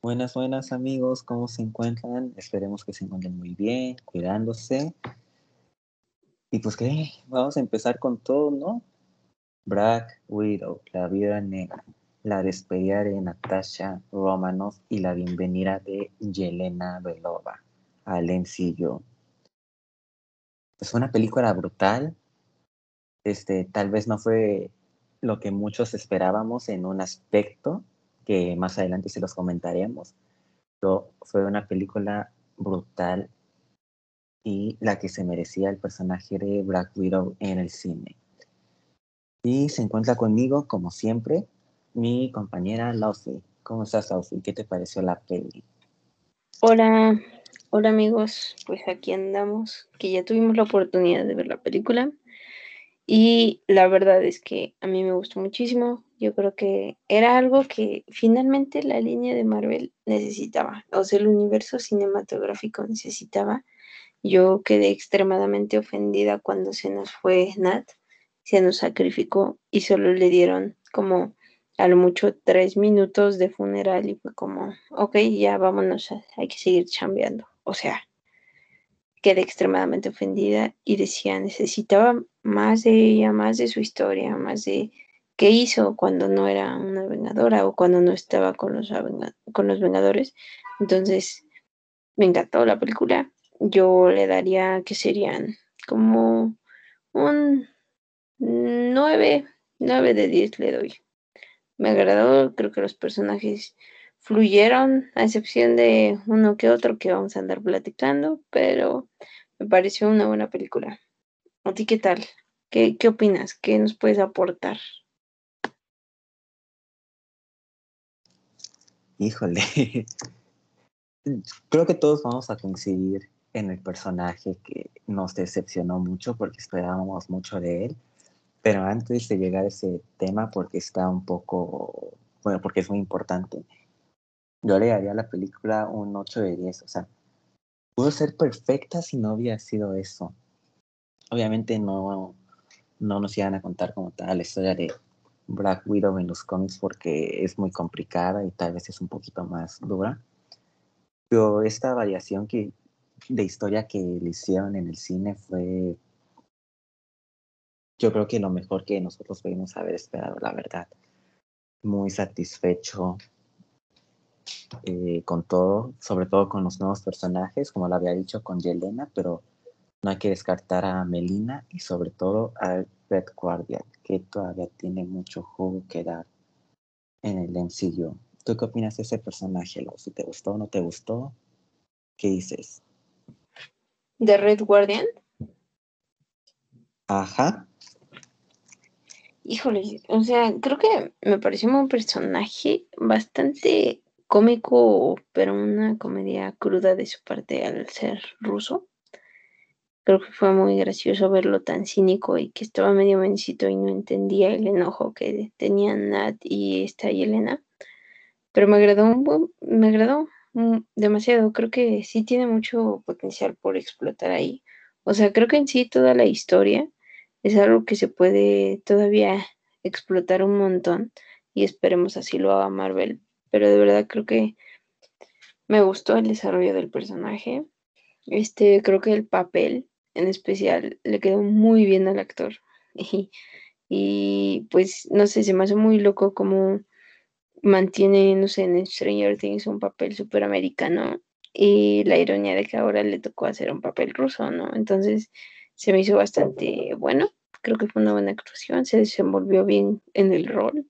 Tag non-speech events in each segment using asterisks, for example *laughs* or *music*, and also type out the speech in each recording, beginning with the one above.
Buenas, buenas amigos, ¿cómo se encuentran? Esperemos que se encuentren muy bien, cuidándose. Y pues qué, vamos a empezar con todo, ¿no? Black Widow, la vida negra, la despedida de Natasha Romanoff y la bienvenida de Yelena Belova al MCU. Es una película brutal. Este, tal vez no fue lo que muchos esperábamos en un aspecto, que más adelante se los comentaremos. Pero fue una película brutal y la que se merecía el personaje de Black Widow en el cine. Y se encuentra conmigo, como siempre, mi compañera Lausi. ¿Cómo estás, Lausi? ¿Qué te pareció la peli? Hola, hola amigos. Pues aquí andamos, que ya tuvimos la oportunidad de ver la película. Y la verdad es que a mí me gustó muchísimo. Yo creo que era algo que finalmente la línea de Marvel necesitaba, o sea, el universo cinematográfico necesitaba. Yo quedé extremadamente ofendida cuando se nos fue Nat, se nos sacrificó y solo le dieron como a lo mucho tres minutos de funeral y fue como, ok, ya vámonos, hay que seguir chambeando. O sea, quedé extremadamente ofendida y decía, necesitaba más de ella, más de su historia, más de qué hizo cuando no era una vengadora o cuando no estaba con los, con los vengadores. Entonces, me encantó la película. Yo le daría que serían como un 9, 9 de 10 le doy. Me agradó, creo que los personajes fluyeron, a excepción de uno que otro que vamos a andar platicando, pero me pareció una buena película. ¿A ti qué tal? ¿Qué, qué opinas? ¿Qué nos puedes aportar? Híjole, creo que todos vamos a coincidir en el personaje que nos decepcionó mucho porque esperábamos mucho de él. Pero antes de llegar a ese tema, porque está un poco, bueno, porque es muy importante, yo le daría a la película un 8 de 10. O sea, pudo ser perfecta si no hubiera sido eso. Obviamente no, no nos iban a contar como tal la historia de Black Widow en los cómics porque es muy complicada y tal vez es un poquito más dura. Pero esta variación que, de historia que le hicieron en el cine fue, yo creo que lo mejor que nosotros pudimos haber esperado, la verdad. Muy satisfecho, eh, con todo, sobre todo con los nuevos personajes, como lo había dicho con Yelena, pero no hay que descartar a Melina y sobre todo a Red Guardian, que todavía tiene mucho jugo que dar en el MCU. ¿Tú qué opinas de ese personaje, Si te gustó o no te gustó, ¿qué dices? ¿De Red Guardian? Ajá. Híjole, o sea, creo que me pareció un personaje bastante cómico, pero una comedia cruda de su parte al ser ruso. Creo que fue muy gracioso verlo tan cínico y que estaba medio mencito y no entendía el enojo que tenían Nat y esta Elena. Pero me agradó, me agradó demasiado. Creo que sí tiene mucho potencial por explotar ahí. O sea, creo que en sí toda la historia es algo que se puede todavía explotar un montón y esperemos así lo haga Marvel pero de verdad creo que me gustó el desarrollo del personaje. Este, creo que el papel en especial le quedó muy bien al actor. *laughs* Y, pues, no sé, se me hace muy loco como mantiene, no sé, en Stranger Things un papel súper americano y la ironía de que ahora le tocó hacer un papel ruso, ¿no? Entonces se me hizo bastante bueno, creo que fue una buena actuación, se desenvolvió bien en el rol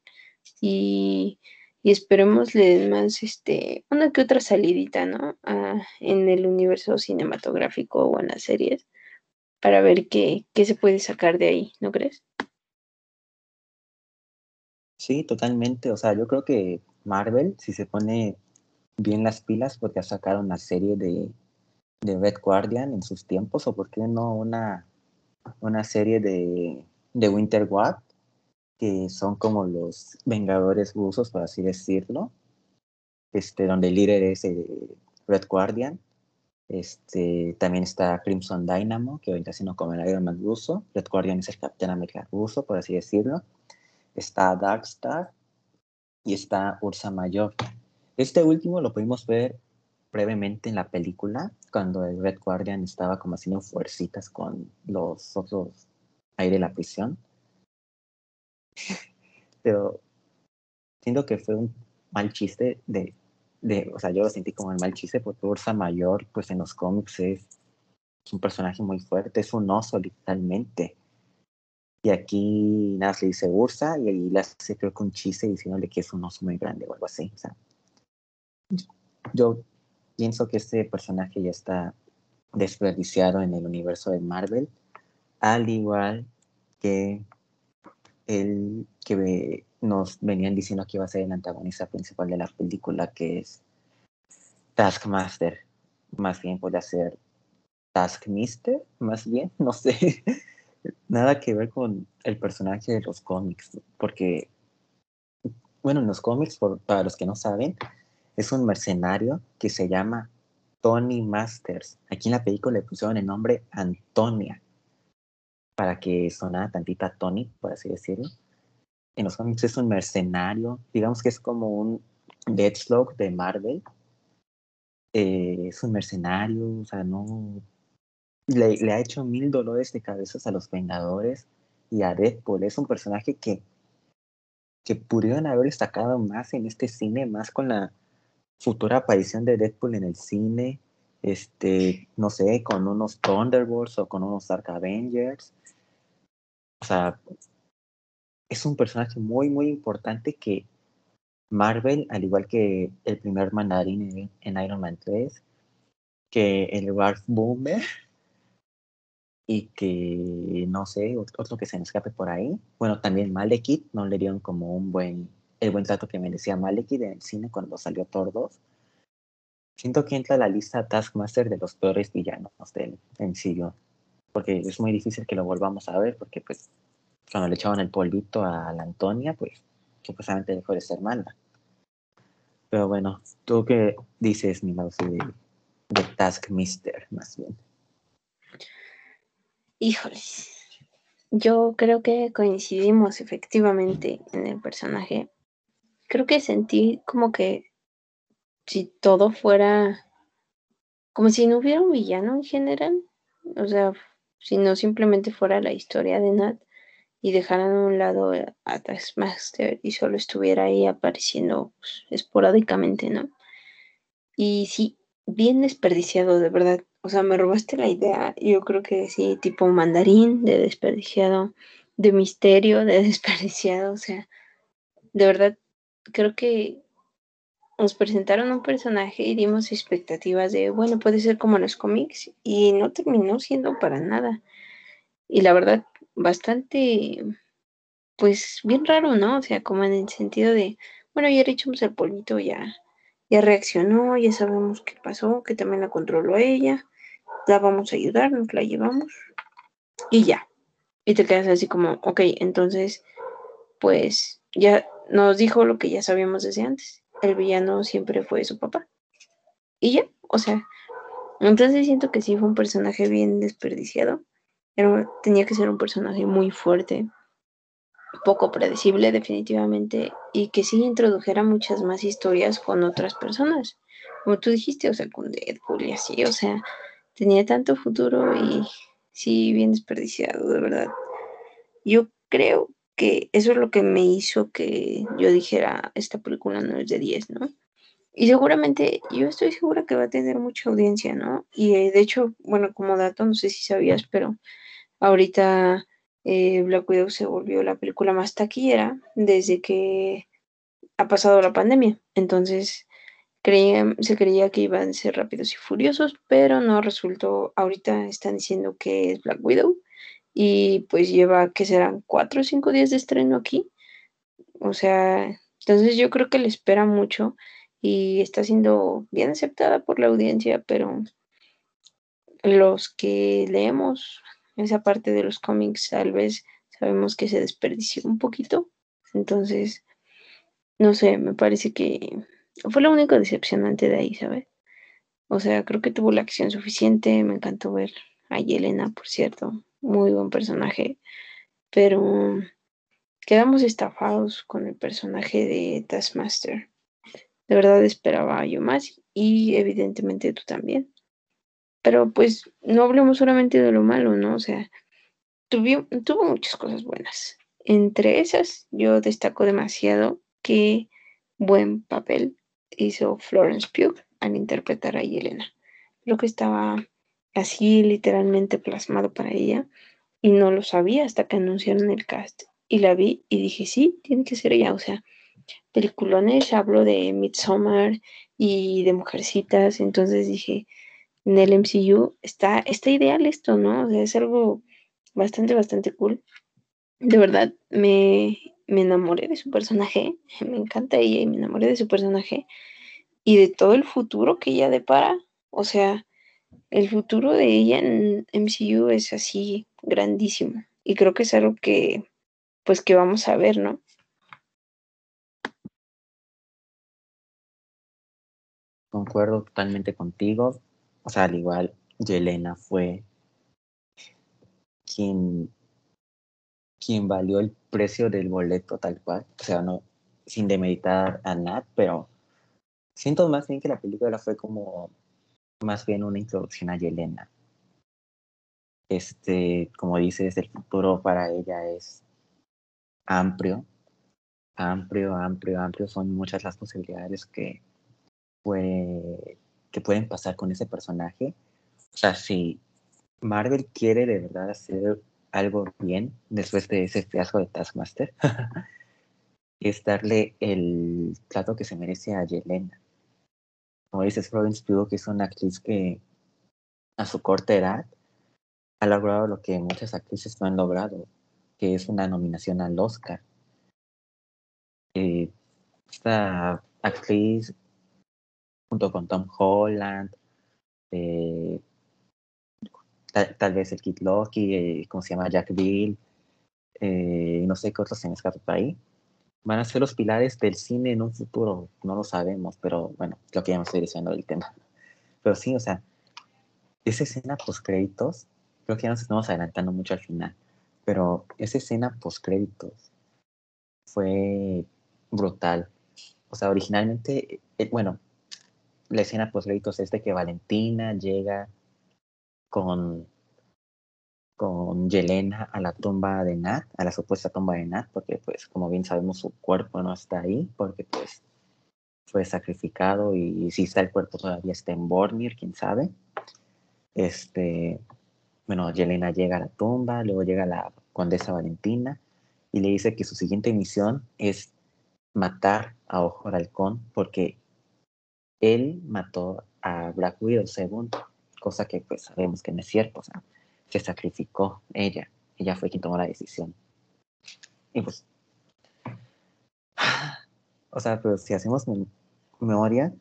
y y esperemos le den más, este, una que otra salidita, ¿no? Ah, en el universo cinematográfico o en las series para ver qué, qué se puede sacar de ahí, ¿no crees? Sí, totalmente. O sea, yo creo que Marvel, si se pone bien las pilas, porque sacar una serie de, de Red Guardian en sus tiempos, o por qué no una, una serie de, de Winter War, que son como los Vengadores rusos, por así decirlo, este, donde el líder es eh, Red Guardian. Este, también está Crimson Dynamo, que ahorita siendo como el Iron Man ruso. Red Guardian es el Capitán América ruso, por así decirlo. Está Darkstar y está Ursa Mayor. Este último lo pudimos ver brevemente en la película, cuando el Red Guardian estaba como haciendo fuercitas con los otros ahí de la prisión. *laughs* Pero siento que fue un mal chiste de, o sea, yo lo sentí como el mal chiste porque Ursa Mayor, pues en los cómics es, un personaje muy fuerte, es un oso literalmente. Y aquí nada le dice Ursa y ahí le hace creo que un chiste diciéndole que es un oso muy grande o algo así. O sea, yo pienso que este personaje ya está desperdiciado en el universo de Marvel, al igual que el que nos venían diciendo que iba a ser el antagonista principal de la película, que es Taskmaster. Más bien puede ser Taskmister, más bien, no sé. *laughs* Nada que ver con el personaje de los cómics, porque, bueno, en los cómics, para los que no saben, es un mercenario que se llama Tony Masters. Aquí en la película le pusieron el nombre Antonia para que sonara tantita Tony, por así decirlo. En los cómics es un mercenario, digamos que es como un Deathstroke de Marvel. Eh, es un mercenario, o sea, no. Le, ha hecho mil dolores de cabezas a los Vengadores y a Deadpool. Es un personaje que, que pudieron haber destacado más en este cine, más con la futura aparición de Deadpool en el cine, este, no sé, con unos Thunderbolts o con unos Dark Avengers. O sea, es un personaje muy, muy importante que Marvel, al igual que el primer mandarín en, Iron Man 3, que el Ralph Boomer, y que no sé, otro que se me escape por ahí. Bueno, también Malekith no le dieron como un buen el buen trato que merecía Malekith en el cine cuando salió Thor 2. Siento que entra a la lista Taskmaster de los peores villanos del MCU, porque es muy difícil que lo volvamos a ver, porque pues cuando le echaban el polvito a la Antonia, pues supuestamente dejó de ser mala. Pero bueno, ¿tú qué dices, mi mouse, de, de Taskmaster, más bien? Híjoles. Yo creo que coincidimos efectivamente en el personaje creo que sentí como que si todo fuera como si no hubiera un villano en general, o sea, si no simplemente fuera la historia de Nat y dejaran a un lado a Taskmaster y solo estuviera ahí apareciendo pues, esporádicamente, ¿no? Y sí, bien desperdiciado, de verdad. O sea, me robaste la idea. Yo creo que sí, tipo mandarín de desperdiciado, de misterio de *laughs* desperdiciado. O sea, de verdad creo que nos presentaron un personaje y dimos expectativas de, bueno, puede ser como los cómics y no terminó siendo para nada. Y la verdad, bastante, pues bien raro, ¿no? O sea, como en el sentido de, bueno, ya le echamos el polvito, ya, ya reaccionó, ya sabemos qué pasó, que también la controló ella, la vamos a ayudar, nos la llevamos y ya. Y te quedas así como, ok, entonces, pues ya nos dijo lo que ya sabíamos desde antes. El villano siempre fue su papá. Y ya, o sea, entonces siento que sí fue un personaje bien desperdiciado. Pero tenía que ser un personaje muy fuerte, poco predecible definitivamente, y que sí introdujera muchas más historias con otras personas. Como tú dijiste, o sea, con Deadpool y así, o sea, tenía tanto futuro y sí, bien desperdiciado, de verdad. Yo creo que eso es lo que me hizo que yo dijera, esta película no es de 10, ¿no? Y seguramente, yo estoy segura que va a tener mucha audiencia, ¿no? Y eh, de hecho, bueno, como dato, no sé si sabías, pero ahorita eh, Black Widow se volvió la película más taquillera desde que ha pasado la pandemia. Entonces, creía, se creía que iban a ser rápidos y furiosos, pero no resultó. Ahorita están diciendo que es Black Widow y pues lleva, que serán cuatro o cinco días de estreno aquí. O sea, entonces yo creo que le espera mucho y está siendo bien aceptada por la audiencia, pero los que leemos esa parte de los cómics tal vez sabemos que se desperdició un poquito. Entonces, no sé, me parece que fue lo único decepcionante de ahí, ¿sabes? O sea, creo que tuvo la acción suficiente, me encantó ver a Yelena, por cierto, muy buen personaje, pero quedamos estafados con el personaje de Taskmaster. De verdad esperaba yo más y evidentemente tú también. Pero pues no hablemos solamente de lo malo, ¿no? O sea, tuvo muchas cosas buenas. Entre esas, yo destaco demasiado que buen papel hizo Florence Pugh al interpretar a Yelena. Creo que estaba así literalmente plasmado para ella y no lo sabía hasta que anunciaron el cast. Y la vi y dije, sí, tiene que ser ella. O sea, peliculones, hablo de Midsommar y de Mujercitas, entonces dije, en el MCU está, está ideal esto, ¿no? O sea, es algo bastante, bastante cool. De verdad, me, me enamoré de su personaje, *laughs* me encanta ella y me enamoré de su personaje y de todo el futuro que ella depara. O sea, el futuro de ella en MCU es así grandísimo y creo que es algo que, pues, que vamos a ver, ¿no? Concuerdo totalmente contigo. O sea, al igual, Yelena fue quien, quien valió el precio del boleto tal cual. O sea, no, sin demeritar a Nat, pero siento más bien que la película fue como más bien una introducción a Yelena. Este, como dices, el futuro para ella es amplio, amplio, amplio, amplio. Son muchas las posibilidades que, que pueden pasar con ese personaje. O sea, si Marvel quiere de verdad hacer algo bien después de ese fiasco de Taskmaster, *laughs* es darle el plato que se merece a Yelena. Como dices, Florence Pugh, que es una actriz que a su corta edad ha logrado lo que muchas actrices no han logrado, que es una nominación al Oscar. Eh, esta actriz junto con Tom Holland, eh, tal, vez el Kid Loki, eh, como se llama Jack Bill, eh, no sé qué otros se me escapan por ahí, van a ser los pilares del cine en un futuro, no lo sabemos, pero bueno, creo que ya me estoy diciendo el tema. Pero sí, o sea, esa escena post créditos, creo que ya nos estamos adelantando mucho al final, pero esa escena post créditos fue brutal. O sea, originalmente, bueno, la escena post es de que Valentina llega con, con Yelena a la tumba de Nat, a la supuesta tumba de Nat, porque pues como bien sabemos su cuerpo no está ahí, porque pues fue sacrificado y, si está el cuerpo todavía está en Bornir, quién sabe. Este, bueno, Yelena llega a la tumba, luego llega la condesa Valentina y le dice que su siguiente misión es matar a Ojo Halcón porque él mató a Black Widow según, cosa que pues sabemos que no es cierto, o sea, se sacrificó ella, ella fue quien tomó la decisión. Y pues, *sighs* o sea, pero si hacemos memoria,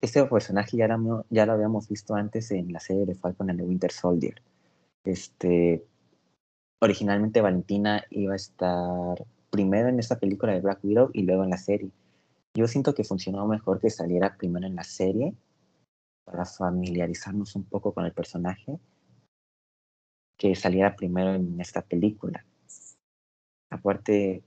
este personaje ya, ya lo habíamos visto antes en la serie de Falcon and the Winter Soldier. Este, originalmente Valentina iba a estar primero en esta película de Black Widow y luego en la serie. Yo siento que funcionó mejor que saliera primero en la serie para familiarizarnos un poco con el personaje que saliera primero en esta película. Aparte,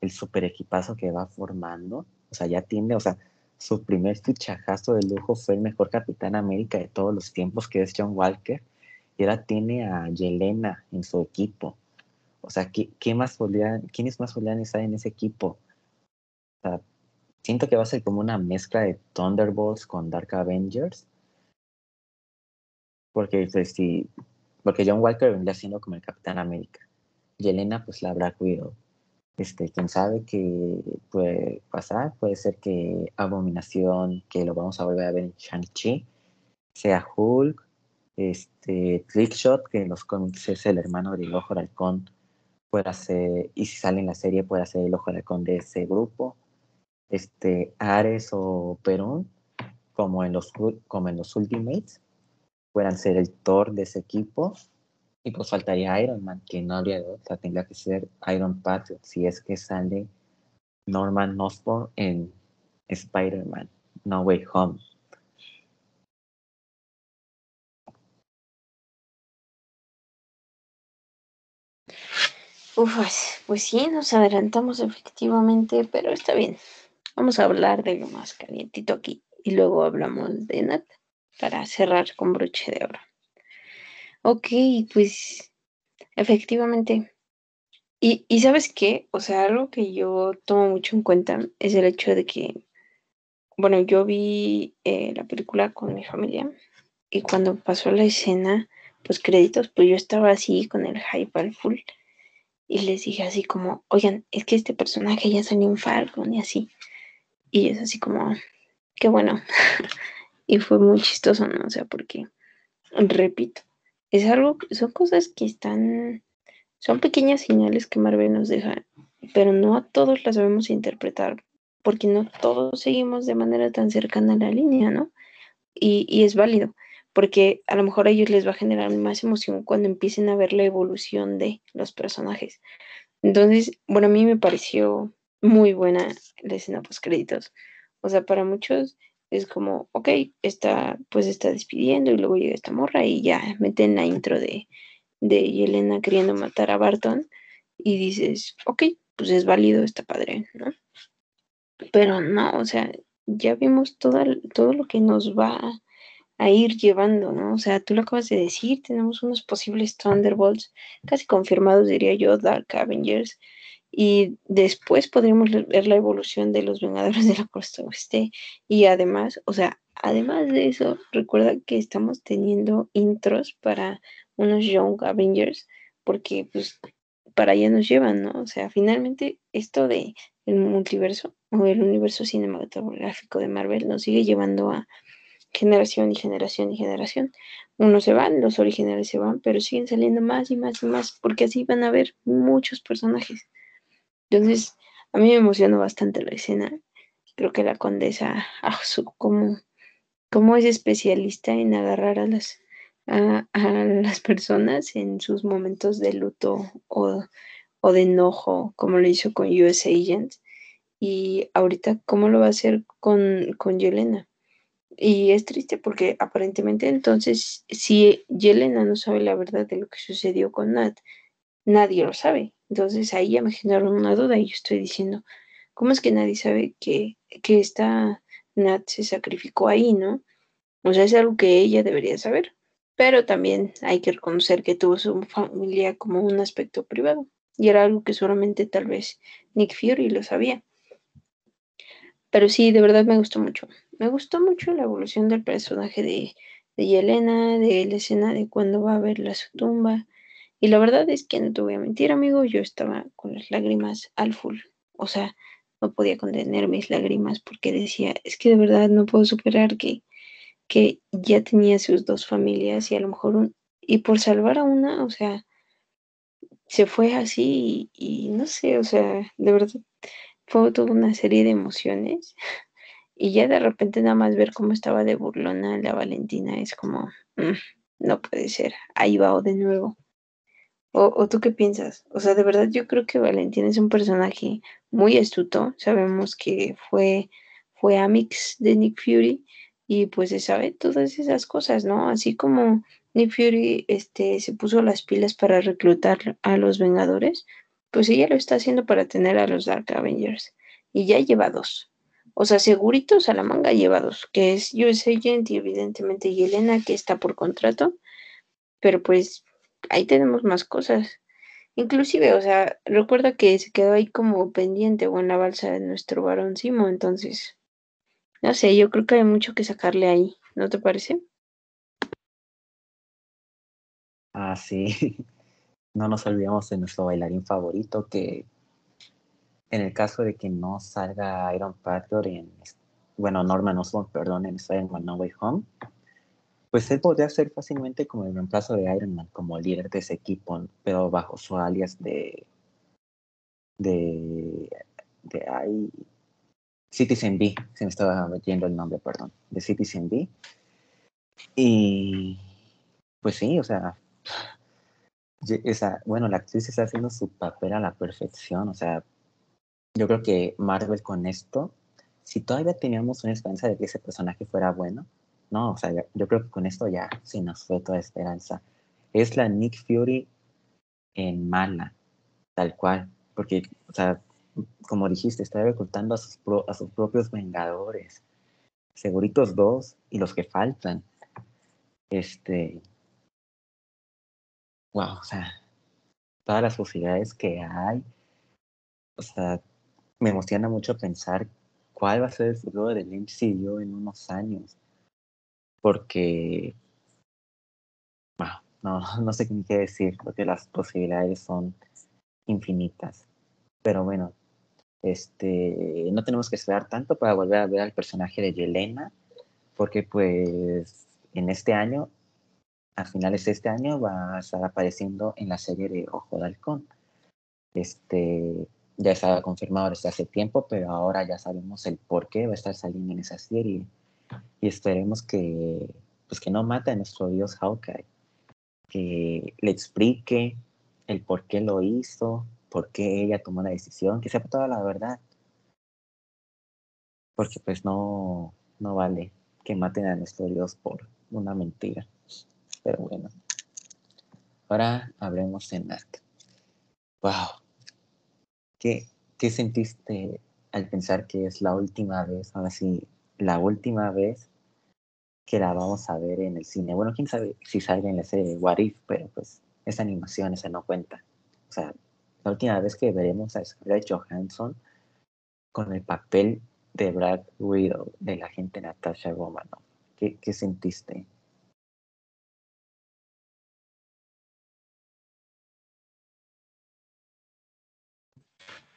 el super equipazo que va formando, o sea, ya tiene, o sea, su primer fichajazo de lujo fue el mejor Capitán América de todos los tiempos, que es John Walker, y ahora tiene a Yelena en su equipo. O sea, ¿qué, más ¿quiénes más podrían estar en ese equipo? O sea, siento que va a ser como una mezcla de Thunderbolts con Dark Avengers. Porque, pues, sí, porque John Walker vendría siendo como el Capitán América. Y Elena, pues, la Black Widow. Este, quién sabe qué puede pasar. Puede ser que Abominación, que lo vamos a volver a ver en Shang-Chi, sea Hulk, este, Trickshot, que en los cómics es el hermano del Ojo de Halcón, pueda ser, y si sale en la serie, puede ser el Ojo de Halcón de ese grupo este, Ares o Perón, como en los, como en los Ultimates, puedan ser el Thor de ese equipo. Y pues faltaría Iron Man, que no habría de otra, tendría que ser Iron Patriot, si es que sale Norman Osborn en Spider-Man, No Way Home. Uf, pues, pues sí, nos adelantamos efectivamente, pero está bien vamos a hablar de lo más calientito aquí y luego hablamos de Nat para cerrar con broche de oro. Ok, pues efectivamente. Y, y sabes qué, o sea, algo que yo tomo mucho en cuenta es el hecho de que, bueno, yo vi eh, la película con mi familia y cuando pasó la escena, pues créditos, pues yo estaba así con el hype al full y les dije así como, oigan, es que este personaje ya salió en Falcon y así. Y es así como, qué bueno. *laughs* y fue muy chistoso, ¿no? O sea, porque, repito, es algo, son cosas que están, son pequeñas señales que Marvel nos deja, pero no a todos las sabemos interpretar, porque no todos seguimos de manera tan cercana a la línea, ¿no? Y, y es válido porque a lo mejor a ellos les va a generar más emoción cuando empiecen a ver la evolución de los personajes. Entonces, bueno, a mí me pareció muy buena la escena post créditos. O sea, para muchos es como, ok, está, pues está despidiendo y luego llega esta morra y ya meten la intro de, de Yelena queriendo matar a Barton y dices, ok, pues es válido, está padre, ¿no? Pero no, o sea, ya vimos todo, todo lo que nos va a ir llevando, ¿no? O sea, tú lo acabas de decir, tenemos unos posibles Thunderbolts casi confirmados, diría yo, Dark Avengers, y después podríamos ver la evolución de los Vengadores de la Costa Oeste, y además, o sea, además de eso, recuerda que estamos teniendo intros para unos Young Avengers, porque pues para allá nos llevan, ¿no? O sea, finalmente esto de el multiverso o el universo cinematográfico de Marvel nos sigue llevando a generación y generación y generación. Unos se van, los originales se van, pero siguen saliendo más y más y más, porque así van a haber muchos personajes. Entonces, a mí me emocionó bastante la escena. Creo que la condesa Ahsu, como, como es especialista en agarrar a las, a, las personas en sus momentos de luto o, o de enojo, como lo hizo con US Agent. Y ahorita, ¿cómo lo va a hacer con, con Yelena? Y es triste porque aparentemente entonces, si Yelena no sabe la verdad de lo que sucedió con Nat, nadie lo sabe. Entonces ahí ya me generaron una duda y yo estoy diciendo, ¿cómo es que nadie sabe que, que esta Nat se sacrificó ahí, no? O sea, es algo que ella debería saber. Pero también hay que reconocer que tuvo su familia como un aspecto privado. Y era algo que solamente tal vez Nick Fury lo sabía. Pero sí, de verdad me gustó mucho. Me gustó mucho la evolución del personaje de, de Yelena, de la escena de cuando va a verla su tumba. Y la verdad es que no te voy a mentir, amigo, yo estaba con las lágrimas al full. O sea, no podía contener mis lágrimas porque decía, es que de verdad no puedo superar que, que ya tenía sus dos familias y a lo mejor un, y por salvar a una, o sea, se fue así y, no sé, o sea, de verdad fue toda una serie de emociones. *laughs* Y ya de repente nada más ver cómo estaba de burlona la Valentina es como, mm, no puede ser, ahí va de nuevo. O, o, tú qué piensas? O sea, de verdad yo creo que Valentina es un personaje muy astuto. Sabemos que fue, fue Amix de Nick Fury y pues se sabe todas esas cosas, ¿no? Así como Nick Fury este, se puso las pilas para reclutar a los Vengadores, pues ella lo está haciendo para tener a los Dark Avengers. Y ya lleva dos. O sea, seguritos a la manga lleva dos, que es US Agent y evidentemente Yelena, que está por contrato. Pero pues ahí tenemos más cosas. Inclusive, o sea, recuerda que se quedó ahí como pendiente o en la balsa de nuestro varón Simo, entonces, no sé, yo creo que hay mucho que sacarle ahí, ¿no te parece? Ah, sí. *laughs* no nos olvidemos de nuestro bailarín favorito, que en el caso de que no salga Iron Patriot en, bueno, Norman Osborn, perdón, en Spider-Man No Way Home, pues él podría ser fácilmente como el reemplazo de Iron Man, como líder de ese equipo, pero bajo su alias de, de, de Citizen B, se me estaba metiendo el nombre, perdón, de Citizen B. Y pues sí, o sea, esa, bueno, la actriz está haciendo su papel a la perfección, o sea, yo creo que Marvel con esto, si todavía teníamos una esperanza de que ese personaje fuera bueno, no, o sea, yo creo que con esto ya sí nos fue toda esperanza. Es la Nick Fury en mala, tal cual, porque, o sea, como dijiste, está reclutando a sus, a sus propios vengadores. Seguritos dos y los que faltan. Este. Wow, o sea, todas las posibilidades que hay. O sea, me emociona mucho pensar cuál va a ser el futuro del MCU en unos años. Porque. No, *laughs* no sé qué decir, porque las posibilidades son infinitas. Pero bueno, este, no tenemos que esperar tanto para volver a ver al personaje de Yelena, porque pues en este año, a finales de este año, va a estar apareciendo en la serie de Ojo de Halcón. Este, ya estaba confirmado desde hace tiempo, pero ahora ya sabemos el por qué va a estar saliendo en esa serie. Y esperemos que, pues que no mate a nuestro dios Hawkeye, que le explique el por qué lo hizo, por qué ella tomó la decisión, que sepa toda la verdad. Porque pues no, no vale que maten a nuestro Dios por una mentira. Pero bueno. Ahora hablemos en Nat. Wow. ¿Qué, ¿Qué sentiste al pensar que es la última vez, ahora sí, la última vez que la vamos a ver en el cine? Bueno, quién sabe si salga en serie What If, pero pues esa animación, esa no cuenta. O sea, la última vez que veremos a Scarlett Johansson con el papel de Brad Widow de la gente Natasha Romanoff. ¿Qué, qué sentiste?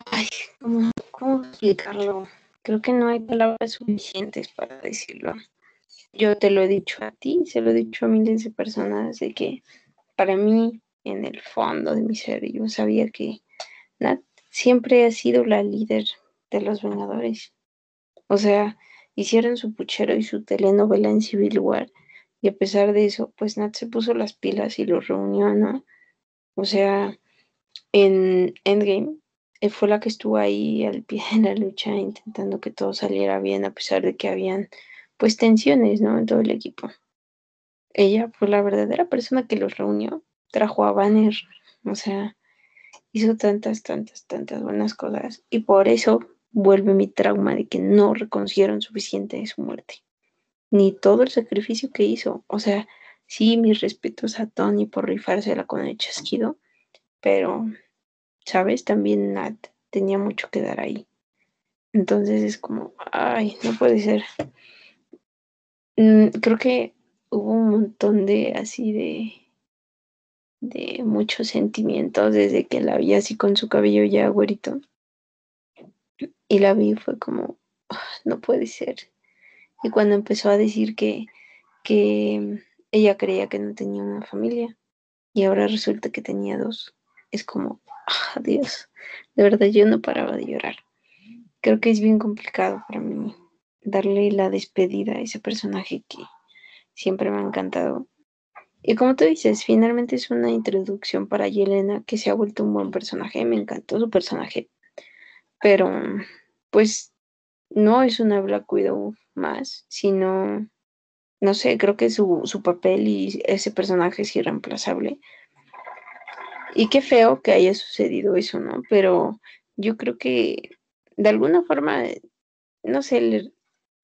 Ay, ¿cómo, ¿cómo, explicarlo? Creo que no hay palabras suficientes para decirlo. Yo te lo he dicho a ti, se lo he dicho a miles de personas, de que para mí en el fondo de mi ser. Yo sabía que Nat siempre ha sido la líder de los Vengadores. O sea, hicieron su puchero y su telenovela en Civil War. Y a pesar de eso, pues Nat se puso las pilas y lo reunió, ¿no? O sea, en Endgame fue la que estuvo ahí al pie de la lucha intentando que todo saliera bien a pesar de que habían pues tensiones, ¿no? En todo el equipo. Ella fue la verdadera persona que los reunió trajo a Banner, o sea, hizo tantas, tantas, tantas buenas cosas y por eso vuelve mi trauma de que no reconocieron suficiente de su muerte, ni todo el sacrificio que hizo, o sea, sí, mis respetos a Tony por rifársela con el chasquido, pero, ¿sabes? También Nat tenía mucho que dar ahí. Entonces es como, ay, no puede ser. Mm, creo que hubo un montón de así de de muchos sentimientos desde que la vi así con su cabello ya güerito. Y la vi fue como, ah, no puede ser. Y cuando empezó a decir que, que ella creía que no tenía una familia y ahora resulta que tenía dos, es como, ah, Dios, de verdad yo no paraba de llorar. Creo que es bien complicado para mí darle la despedida a ese personaje que siempre me ha encantado y como tú dices, finalmente es una introducción para Yelena que se ha vuelto un buen personaje. Me encantó su personaje. Pero, pues, no es una Black Widow más, sino, no sé, creo que su, su papel y ese personaje es irreemplazable. Y qué feo que haya sucedido eso, ¿no? Pero yo creo que de alguna forma, no sé, el,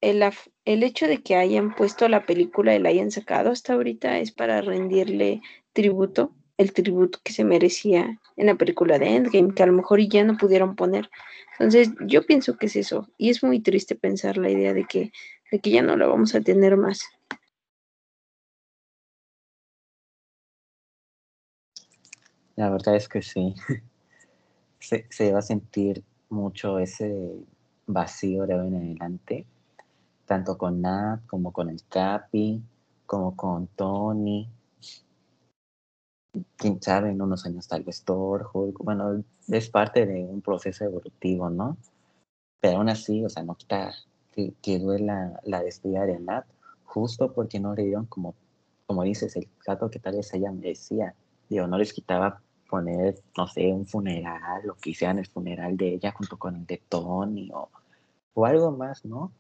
el, hecho de que hayan puesto la película y la hayan sacado hasta ahorita es para rendirle tributo, el tributo que se merecía en la película de Endgame, que a lo mejor ya no pudieron poner. Entonces, yo pienso que es eso. Y es muy triste pensar la idea de que, de que ya no la vamos a tener más. La verdad es que sí. *laughs* Se, se va a sentir mucho ese vacío de hoy en adelante tanto con Nat como con el Capi, como con Tony. Quién sabe, en unos años tal vez Thor. Bueno, es parte de un proceso evolutivo, ¿no? Pero aún así, o sea, no quita que, que duela la despedida de Nat, justo porque no le dieron como, como dices, el trato que tal vez ella merecía. Digo, no les quitaba poner, no sé, un funeral o que hicieran el funeral de ella junto con el de Tony o, o algo más, ¿no?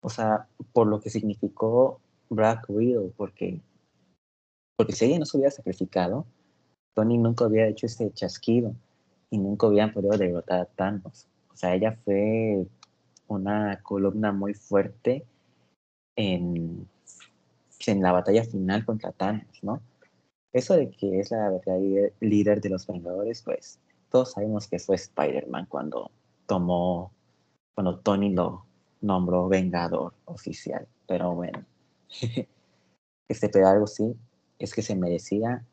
o sea, por lo que significó Black Widow, porque, porque si ella no se hubiera sacrificado, Tony nunca hubiera hecho ese chasquido. y nunca hubieran podido derrotar a Thanos. O sea, ella fue una columna muy fuerte en, en la batalla final contra Thanos, ¿no? Eso de que es la verdadera líder de los Vengadores, pues todos sabemos que fue Spider-Man cuando tomó, cuando Tony lo nombró Vengador oficial. Pero bueno, *laughs* este pero sí, es que se merecía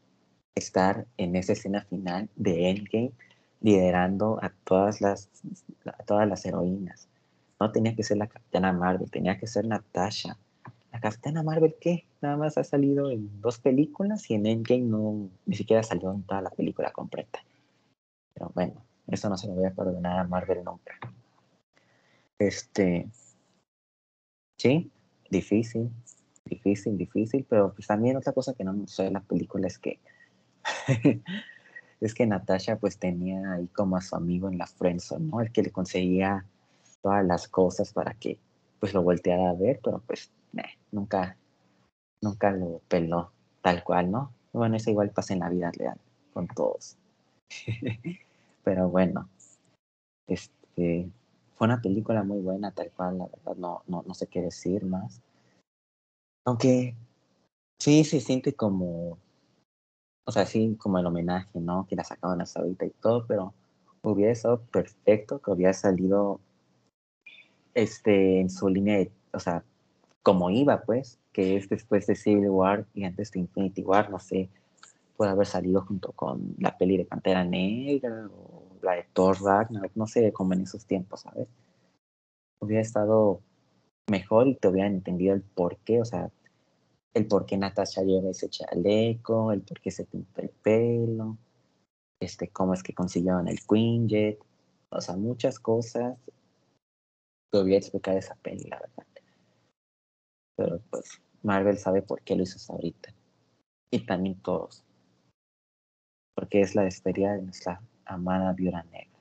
estar en esa escena final de Endgame liderando a todas las, a todas las heroínas. No tenía que ser la Capitana Marvel, tenía que ser Natasha. La Capitana Marvel, ¿qué? Nada más ha salido en dos películas y en Endgame no, ni siquiera salió en toda la película completa. Pero bueno, eso no se lo voy a perdonar a Marvel nunca. Este, sí, difícil, difícil, difícil, pero pues también otra cosa que no me gustó de la película es que *laughs* es que Natasha pues tenía ahí como a su amigo en la friendzone, ¿no? El que le conseguía todas las cosas para que pues lo volteara a ver, pero pues nunca, nunca lo peló tal cual, ¿no? Bueno, eso igual pasa en la vida real con todos. *laughs* pero bueno, este, fue una película muy buena, tal cual, la verdad, no, no, no sé qué decir más. Aunque sí se siente como, o sea, sí, como el homenaje, ¿no? Que la sacaban hasta ahorita y todo, pero hubiera estado perfecto que hubiera salido este, en su línea de, o sea, como iba, pues, que es después de Civil War y antes de Infinity War, no sé, puede haber salido junto con la peli de Pantera Negra o la de Thor Ragnarok, no sé, como en esos tiempos, ¿sabes? Hubiera estado mejor y te hubieran entendido el por qué, o sea, el por qué Natasha lleva ese chaleco, el por qué se pinta el pelo, este, cómo es que consiguieron el Queen Jet, o sea, muchas cosas que hubiera explicado esa peli, la verdad. Pero pues Marvel sabe por qué lo hizo hasta ahorita. Y también todos. Porque es la despedida de nuestra amada Viuda Negra.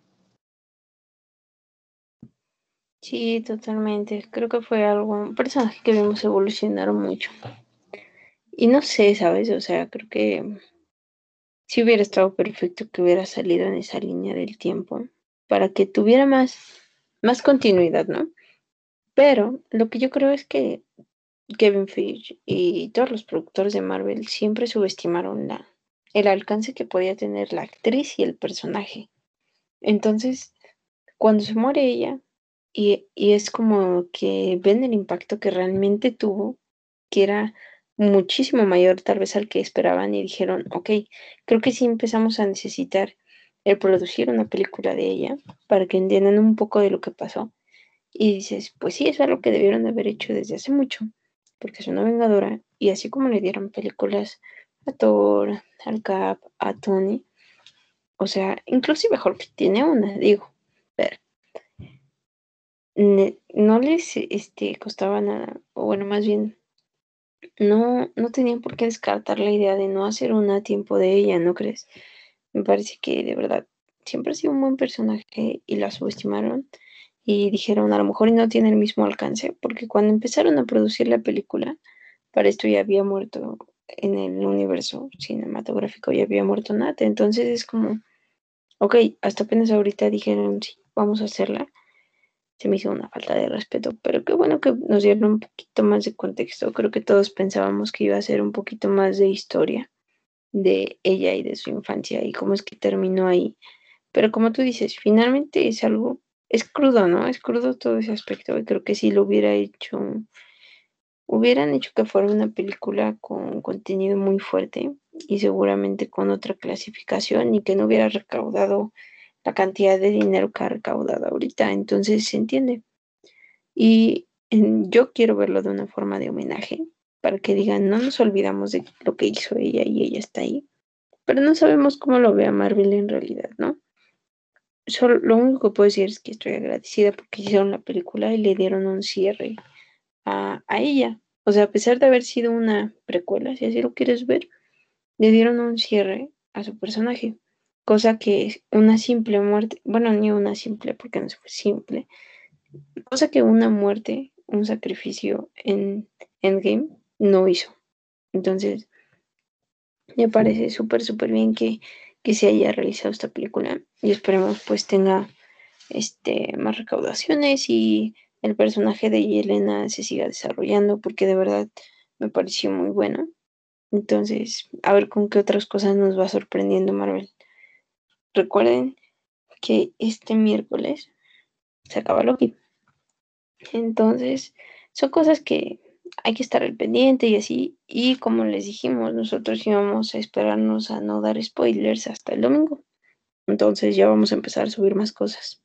Sí, totalmente. Creo que fue algo, un personaje que vimos evolucionar mucho. Y no sé, ¿sabes? O sea, creo que sí hubiera estado perfecto que hubiera salido en esa línea del tiempo para que tuviera más, más continuidad, ¿no? Pero lo que yo creo es que Kevin Feige y todos los productores de Marvel siempre subestimaron la, el alcance que podía tener la actriz y el personaje. Entonces, cuando se muere ella, y, es como que ven el impacto que realmente tuvo, que era muchísimo mayor tal vez al que esperaban y dijeron, ok, creo que sí empezamos a necesitar el producir una película de ella para que entiendan un poco de lo que pasó. Y dices, pues sí, es algo que debieron de haber hecho desde hace mucho, porque es una vengadora y así como le dieron películas a Thor, al Cap, a Tony, o sea, inclusive que tiene una, digo, pero no les este, costaba nada, o bueno, más bien, no, no tenían por qué descartar la idea de no hacer una a tiempo de ella, ¿no crees? Me parece que de verdad siempre ha sido un buen personaje y la subestimaron y dijeron a lo mejor no tiene el mismo alcance, porque cuando empezaron a producir la película, para esto ya había muerto en el universo cinematográfico, ya había muerto Nate, entonces es como, ok, hasta apenas ahorita dijeron, sí, vamos a hacerla se me hizo una falta de respeto, pero qué bueno que nos dieron un poquito más de contexto. Creo que todos pensábamos que iba a ser un poquito más de historia de ella y de su infancia y cómo es que terminó ahí. Pero como tú dices, finalmente es algo, es crudo, ¿no? Es crudo todo ese aspecto y creo que si lo hubiera hecho, hubieran hecho que fuera una película con contenido muy fuerte y seguramente con otra clasificación y que no hubiera recaudado la cantidad de dinero que ha recaudado ahorita, entonces se entiende. Y yo quiero verlo de una forma de homenaje, para que digan, no nos olvidamos de lo que hizo ella y ella está ahí, pero no sabemos cómo lo vea Marvel en realidad, ¿no? Solo, lo único que puedo decir es que estoy agradecida porque hicieron la película y le dieron un cierre a, a ella. O sea, a pesar de haber sido una precuela, si así lo quieres ver, le dieron un cierre a su personaje cosa que una simple muerte, bueno, ni una simple porque no fue simple, cosa que una muerte, un sacrificio en Endgame no hizo. Entonces, me parece súper, súper bien que, que se haya realizado esta película y esperemos pues tenga este, más recaudaciones y el personaje de Yelena se siga desarrollando porque de verdad me pareció muy bueno. Entonces, a ver con qué otras cosas nos va sorprendiendo Marvel. Recuerden que este miércoles se acaba Loki. Entonces, son cosas que hay que estar al pendiente y así. Y como les dijimos, nosotros íbamos a esperarnos a no dar spoilers hasta el domingo. Entonces ya vamos a empezar a subir más cosas.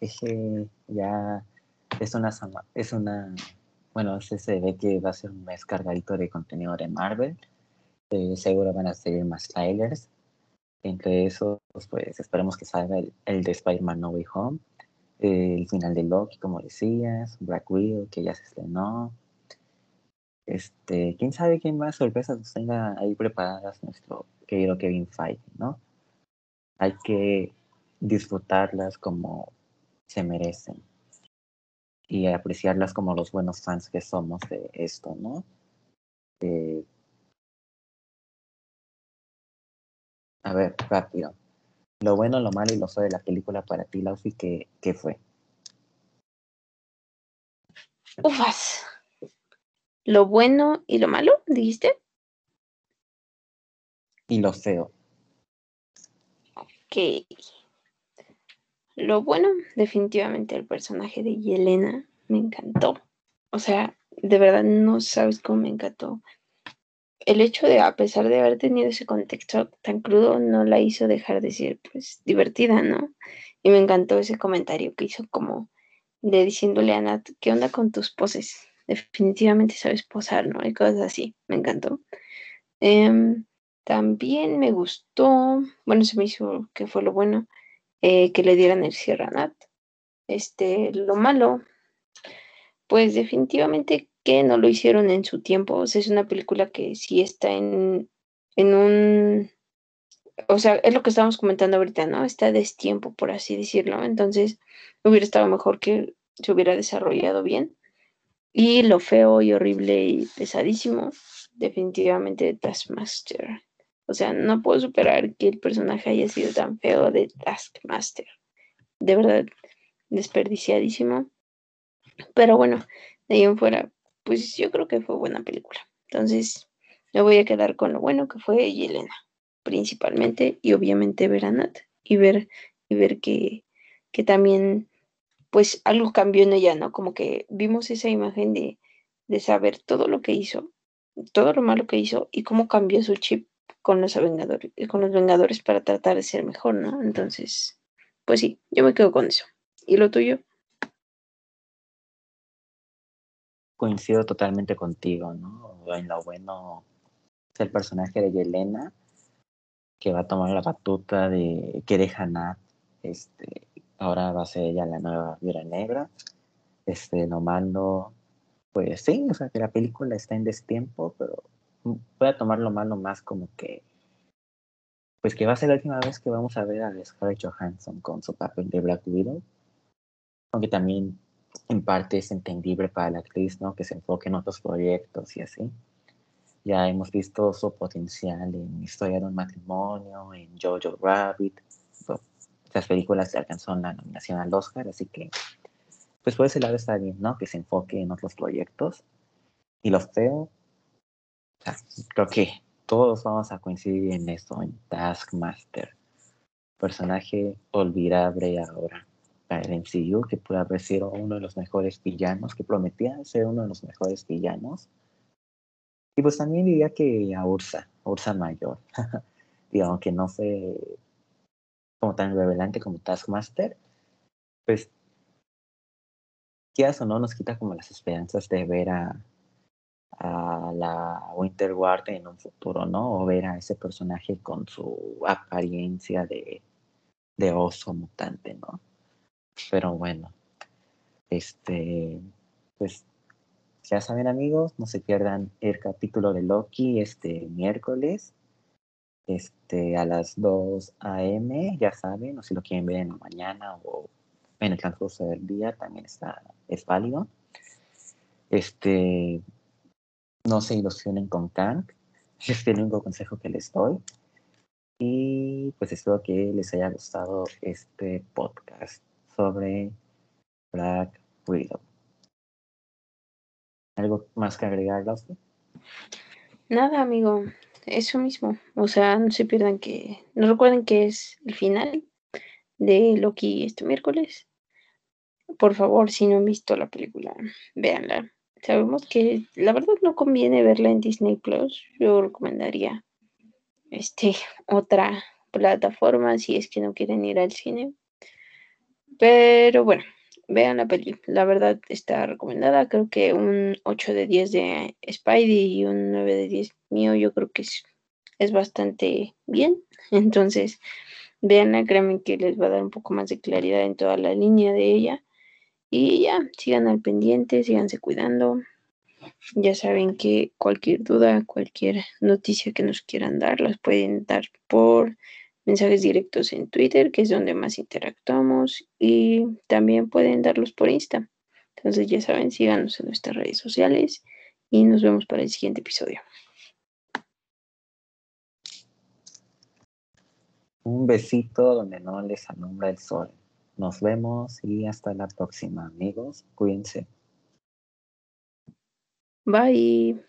Ese ya es una, es una, bueno, se ve que va a ser un mes cargadito de contenido de Marvel. Eh, seguro van a seguir más trailers. Entre esos, pues esperemos que salga el, de Spider-Man No Way Home, el final de Loki, como decías, Black Widow, que ya se estrenó. Este, quién sabe qué más sorpresas tenga ahí preparadas nuestro querido Kevin Feige, ¿no? Hay que disfrutarlas como se merecen y apreciarlas como los buenos fans que somos de esto, ¿no? Eh, a ver, rápido. Lo bueno, lo malo y lo feo de la película para ti, Laufi, ¿qué, qué fue? Ufas. Lo bueno y lo malo, dijiste. Y lo feo. Ok. Lo bueno, definitivamente el personaje de Yelena me encantó. O sea, de verdad no sabes cómo me encantó. El hecho de, a pesar de haber tenido ese contexto tan crudo, no la hizo dejar de ser, pues, divertida, ¿no? Y me encantó ese comentario que hizo como de diciéndole a Nat, ¿qué onda con tus poses? Definitivamente sabes posar, ¿no? Y cosas así, me encantó. Em, también me gustó, bueno, se me hizo que fue lo bueno, eh, que le dieran el cierre a Nat. Este, lo malo, pues definitivamente que no lo hicieron en su tiempo. O sea, es una película que sí está en, en un, o sea, es lo que estamos comentando ahorita, ¿no? Está a destiempo, por así decirlo. Entonces, hubiera estado mejor que se hubiera desarrollado bien. Y lo feo y horrible y pesadísimo, definitivamente Taskmaster. O sea, no puedo superar que el personaje haya sido tan feo de Taskmaster. De verdad, desperdiciadísimo. Pero bueno, de ahí en fuera, pues yo creo que fue buena película. Entonces, me voy a quedar con lo bueno que fue Yelena, principalmente, y obviamente ver a Nat y ver, y ver que, que también, pues algo cambió en ella, ¿no? Como que vimos esa imagen de, de saber todo lo que hizo, todo lo malo que hizo y cómo cambió su chip con con los Vengadores para tratar de ser mejor, ¿no? Entonces, pues sí, yo me quedo con eso. ¿Y lo tuyo? Coincido totalmente contigo, ¿no? En lo bueno es el personaje de Yelena, que va a tomar la batuta de que deja Nat, este, ahora va a ser ella la nueva Viuda Negra. Este, lo malo, pues sí, o sea, que la película está en destiempo, pero voy a tomarlo malo más como que, pues que va a ser la última vez que vamos a ver a Scarlett Johansson con su papel de Black Widow, aunque también en parte es entendible para la actriz, ¿no? Que se enfoque en otros proyectos y así. Ya hemos visto su potencial en Historia de un matrimonio, en Jojo Rabbit. Estas películas alcanzó la nominación al Oscar, así que, pues por ese lado está bien, ¿no? Que se enfoque en otros proyectos. Y lo feo, creo que todos vamos a coincidir en eso, en Taskmaster. Personaje olvidable ahora el MCU, que puede haber sido uno de los mejores villanos, que prometía ser uno de los mejores villanos. Y pues también diría que a Ursa, Ursa Mayor. *laughs* Digamos que no fue como tan revelante como Taskmaster, pues quieras o no nos quita como las esperanzas de ver a, la Winter Guard en un futuro, ¿no? O ver a ese personaje con su apariencia de oso mutante, ¿no? Pero bueno, este, pues ya saben amigos, no se pierdan el capítulo de Loki este miércoles, este, a las 2 a.m., ya saben, o si lo quieren ver en la mañana o en el transcurso del día, también está, es válido. Este, no se ilusionen con Kang. *laughs* Es el único consejo que les doy. Y pues espero que les haya gustado este podcast sobre Black Widow. ¿Algo más que agregar, usted? Nada, amigo. Eso mismo. O sea, no se pierdan que. No recuerden que es el final de Loki este miércoles. Por favor, si no han visto la película, véanla. Sabemos que la verdad no conviene verla en Disney Plus. Yo recomendaría este otra plataforma si es que no quieren ir al cine. Pero bueno, vean la peli. La verdad está recomendada. Creo que un 8 de 10 de Spidey y un 9 de 10 mío, yo creo que es, es bastante bien. *laughs* Entonces, veanla, créanme que les va a dar un poco más de claridad en toda la línea de ella. Y ya, sigan al pendiente, síganse cuidando. Ya saben que cualquier duda, cualquier noticia que nos quieran dar, las pueden dar por mensajes directos en Twitter, que es donde más interactuamos, y también pueden darlos por Insta. Entonces ya saben, síganos en nuestras redes sociales y nos vemos para el siguiente episodio. Un besito donde no les alumbra el sol. Nos vemos y hasta la próxima, amigos. Cuídense. Bye.